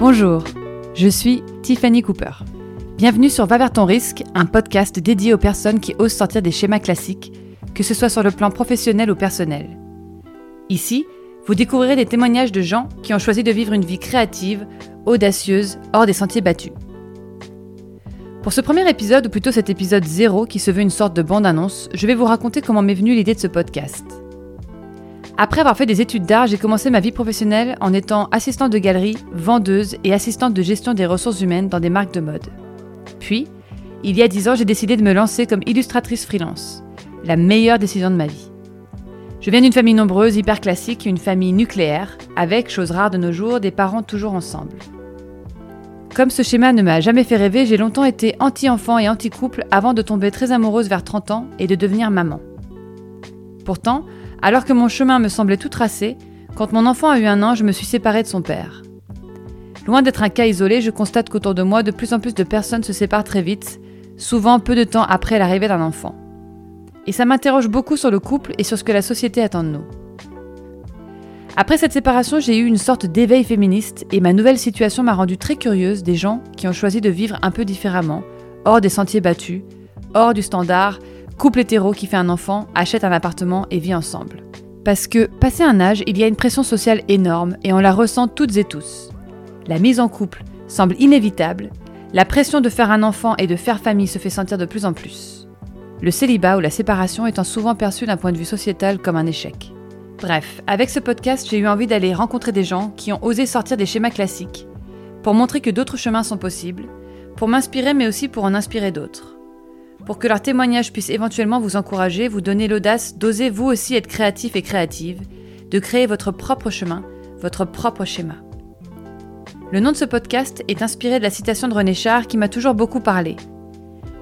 Bonjour, je suis Tiffany Cooper. Bienvenue sur Va vers ton risque, un podcast dédié aux personnes qui osent sortir des schémas classiques, que ce soit sur le plan professionnel ou personnel. Ici, vous découvrirez des témoignages de gens qui ont choisi de vivre une vie créative, audacieuse, hors des sentiers battus. Pour ce premier épisode, ou plutôt cet épisode 0 qui se veut une sorte de bande-annonce, je vais vous raconter comment m'est venue l'idée de ce podcast. Après avoir fait des études d'art, j'ai commencé ma vie professionnelle en étant assistante de galerie, vendeuse et assistante de gestion des ressources humaines dans des marques de mode. Puis, il y a 10 ans, j'ai décidé de me lancer comme illustratrice freelance. La meilleure décision de ma vie. Je viens d'une famille nombreuse, hyper classique, une famille nucléaire, avec, chose rare de nos jours, des parents toujours ensemble. Comme ce schéma ne m'a jamais fait rêver, j'ai longtemps été anti-enfant et anti-couple avant de tomber très amoureuse vers 30 ans et de devenir maman. Pourtant, alors que mon chemin me semblait tout tracé, quand mon enfant a eu un an, je me suis séparée de son père. Loin d'être un cas isolé, je constate qu'autour de moi, de plus en plus de personnes se séparent très vite, souvent peu de temps après l'arrivée d'un enfant. Et ça m'interroge beaucoup sur le couple et sur ce que la société attend de nous. Après cette séparation, j'ai eu une sorte d'éveil féministe et ma nouvelle situation m'a rendue très curieuse des gens qui ont choisi de vivre un peu différemment, hors des sentiers battus, hors du standard, couple hétéro qui fait un enfant, achète un appartement et vit ensemble. Parce que, passé un âge, il y a une pression sociale énorme et on la ressent toutes et tous. La mise en couple semble inévitable, la pression de faire un enfant et de faire famille se fait sentir de plus en plus. Le célibat ou la séparation étant souvent perçu d'un point de vue sociétal comme un échec. Bref, avec ce podcast, j'ai eu envie d'aller rencontrer des gens qui ont osé sortir des schémas classiques, pour montrer que d'autres chemins sont possibles, pour m'inspirer mais aussi pour en inspirer d'autres pour que leur témoignage puisse éventuellement vous encourager, vous donner l'audace d'oser vous aussi être créatif et créative, de créer votre propre chemin, votre propre schéma. Le nom de ce podcast est inspiré de la citation de René Char qui m'a toujours beaucoup parlé.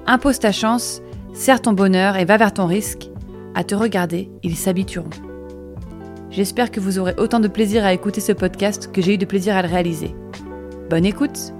Impose ta chance, serre ton bonheur et va vers ton risque. À te regarder, ils s'habitueront. J'espère que vous aurez autant de plaisir à écouter ce podcast que j'ai eu de plaisir à le réaliser. Bonne écoute